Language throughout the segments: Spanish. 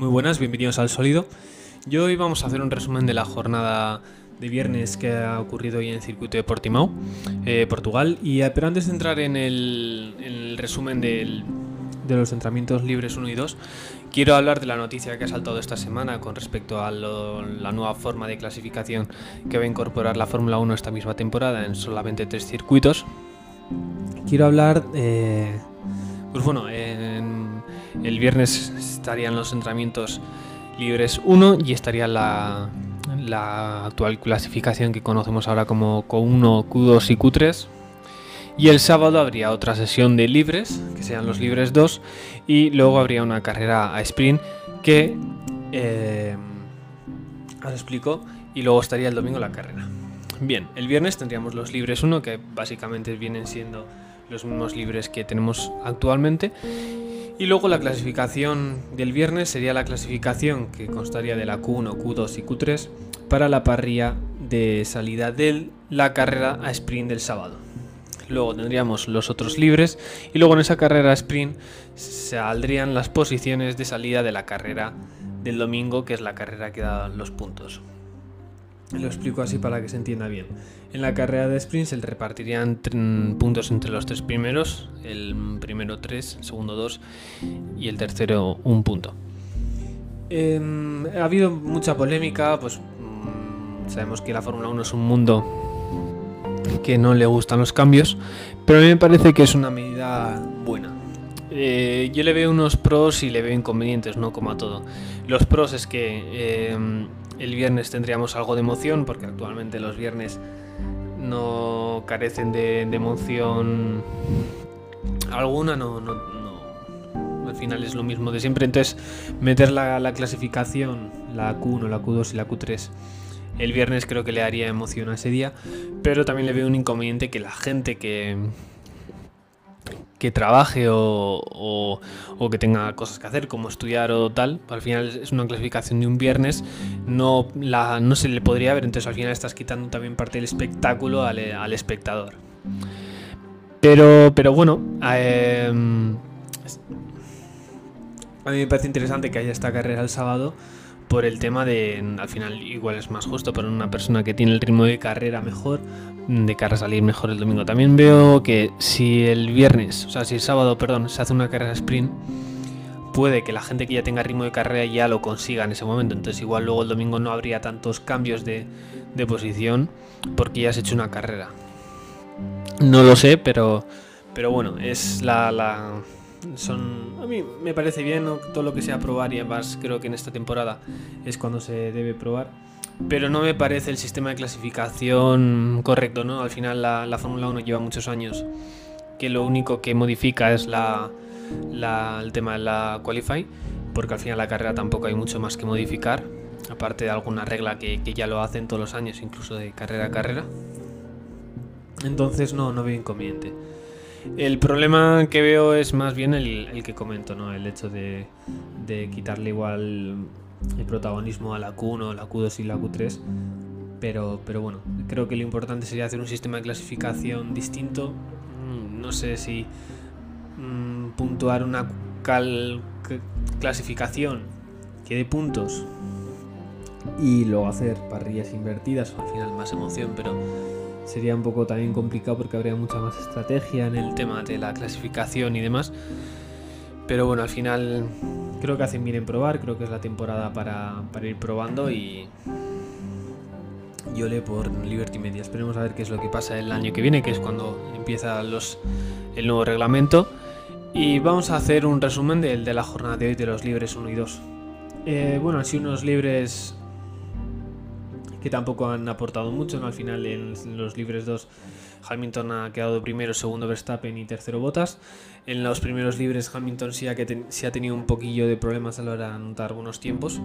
Muy buenas, bienvenidos al Sólido. Yo hoy vamos a hacer un resumen de la jornada de viernes que ha ocurrido hoy en el circuito de Portimao, eh, Portugal. Y eh, pero antes de entrar en el, en el resumen del, de los entrenamientos libres 1 y 2, quiero hablar de la noticia que ha saltado esta semana con respecto a lo- la nueva forma de clasificación que va a incorporar la Fórmula 1 esta misma temporada en solamente tres circuitos. Quiero hablar, eh, pues bueno, en- el viernes estarían los entrenamientos libres 1 y estaría la, la actual clasificación que conocemos ahora como Q1, Q2 y Q3. Y el sábado habría otra sesión de libres, que sean los libres 2, y luego habría una carrera a sprint que eh, os explico, y luego estaría el domingo la carrera. Bien, el viernes tendríamos los libres 1, que básicamente vienen siendo los mismos libres que tenemos actualmente. Y luego la clasificación del viernes sería la clasificación que constaría de la Q1, Q2 y Q3 para la parrilla de salida de la carrera a sprint del sábado. Luego tendríamos los otros libres y luego en esa carrera sprint saldrían las posiciones de salida de la carrera del domingo, que es la carrera que da los puntos. Lo explico así para que se entienda bien. En la carrera de sprint se repartirían puntos entre los tres primeros, el primero 3, el segundo 2 y el tercero un punto. Em, ha habido mucha polémica, pues mm, sabemos que la Fórmula 1 es un mundo que no le gustan los cambios, pero a mí me parece que es una medida buena. Eh, yo le veo unos pros y le veo inconvenientes, no como a todo. Los pros es que em, el viernes tendríamos algo de emoción, porque actualmente los viernes no carecen de, emoción alguna, no, no, no- al final es lo mismo de siempre. Entonces, meter la, la clasificación, la Q1, la Q2 y la Q3, el viernes creo que le daría emoción a ese día, pero también le veo un inconveniente que la gente que que trabaje o, o- o que tenga cosas que hacer, como estudiar o tal, al final es una clasificación de un viernes, no, la, no se le podría ver, entonces al final estás quitando también parte del espectáculo al, al espectador. Pero, pero bueno, eh, a mí me parece interesante que haya esta carrera el sábado por el tema de, al final igual es más justo para una persona que tiene el ritmo de carrera mejor, de cara a salir mejor el domingo. También veo que si el viernes, o sea, si el sábado, perdón, se hace una carrera sprint, puede que la gente que ya tenga ritmo de carrera ya lo consiga en ese momento. Entonces igual luego el domingo no habría tantos cambios de, de posición porque ya has hecho una carrera. No lo sé, pero, pero bueno, es la, la- son a mí me parece bien ¿no? todo lo que sea probar y además creo que en esta temporada es cuando se debe probar pero no me parece el sistema de clasificación correcto no al final la, la Fórmula 1 lleva muchos años que lo único que modifica es la, la- el tema de la qualify porque al final la carrera tampoco hay mucho más que modificar aparte de alguna regla que, que ya lo hacen todos los años incluso de carrera a carrera entonces no, no veo inconveniente. El problema que veo es más bien el, que comento, ¿no? El hecho de, quitarle igual el protagonismo a la Q1, la Q2 y la Q3. Pero, pero bueno, creo que lo importante sería hacer un sistema de clasificación distinto. Mm, No sé si mm, puntuar una cal- clasificación que dé puntos y luego hacer parrillas invertidas, al final más emoción, pero sería un poco también complicado porque habría mucha más estrategia en el tema de la clasificación y demás. Pero bueno, al final creo que hacen bien en probar, creo que es la temporada para, ir probando y yo le por Liberty Media. Esperemos a ver qué es lo que pasa el año que viene, que es cuando empieza los, el nuevo reglamento. Y vamos a hacer un resumen del de la jornada de hoy de los libres 1 y 2. Eh, bueno, han sido unos libres que tampoco han aportado mucho. ¿no? Al final, en los libres 2, Hamilton ha quedado primero, segundo Verstappen y tercero Bottas. En los primeros libres, Hamilton sí ha, que ten- sí ha tenido un poquillo de problemas a la hora de anotar algunos tiempos.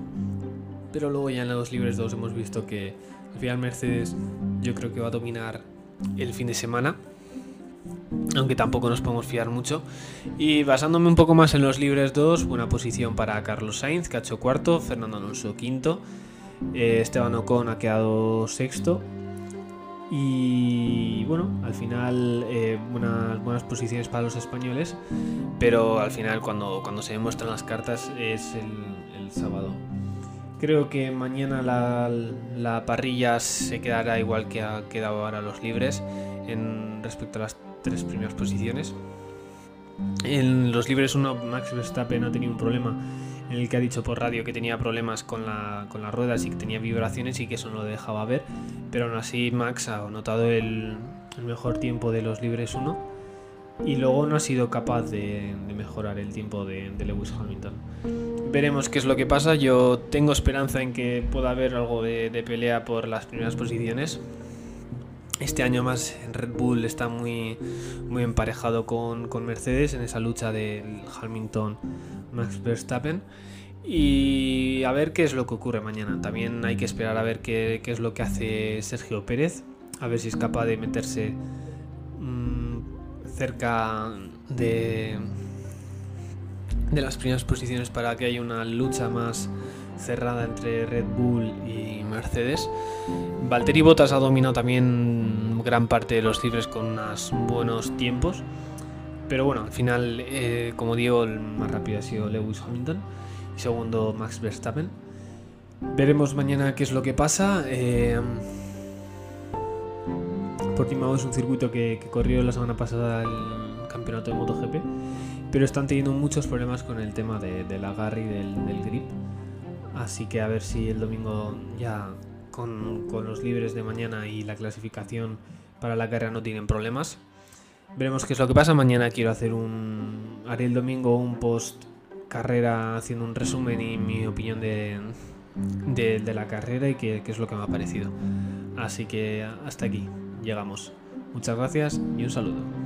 Pero luego ya en los libres 2 hemos visto que al final Mercedes yo creo que va a dominar el fin de semana. Aunque tampoco nos podemos fiar mucho. Y basándome un poco más en los libres 2, buena posición para Carlos Sainz, que ha hecho cuarto, Fernando Alonso quinto. Eh, Esteban Ocon ha quedado sexto. Y bueno, al final eh, buenas, posiciones para los españoles, pero al final cuando, cuando se demuestran las cartas es el, sábado. Creo que mañana la, la, parrilla se quedará igual que ha quedado ahora los libres en respecto a las tres primeras posiciones. En los libres uno Max Verstappen ha tenido un problema en el que ha dicho por radio que tenía problemas con, la, con las ruedas y que tenía vibraciones y que eso no lo dejaba ver, pero aún así Max ha notado el, mejor tiempo de los libres 1 y luego no ha sido capaz de, mejorar el tiempo de, Lewis Hamilton. Veremos qué es lo que pasa, yo tengo esperanza en que pueda haber algo de pelea por las primeras posiciones. Este año más Red Bull está muy, muy emparejado con, con Mercedes en esa lucha del Hamilton Max Verstappen. Y a ver qué es lo que ocurre mañana. También hay que esperar a ver qué, qué es lo que hace Sergio Pérez. A ver si es capaz de meterse mmm, cerca de, de las primeras posiciones para que haya una lucha más cerrada entre Red Bull y Mercedes. Valtteri Bottas ha dominado también gran parte de los libres con unos buenos tiempos. Pero bueno, al final, eh, como digo, el más rápido ha sido Lewis Hamilton y segundo Max Verstappen. Veremos mañana qué es lo que pasa. Eh, Portimao es un circuito que, corrió la semana pasada el campeonato de MotoGP, pero están teniendo muchos problemas con el tema de, del agarre y del, grip. Así que a ver si el domingo ya con, con los libres de mañana y la clasificación para la carrera no tienen problemas. Veremos qué es lo que pasa. Mañana quiero hacer un. Haré el domingo un post carrera haciendo un resumen y mi opinión de, de, la carrera y qué, qué es lo que me ha parecido. Así que hasta aquí llegamos. Muchas gracias y un saludo.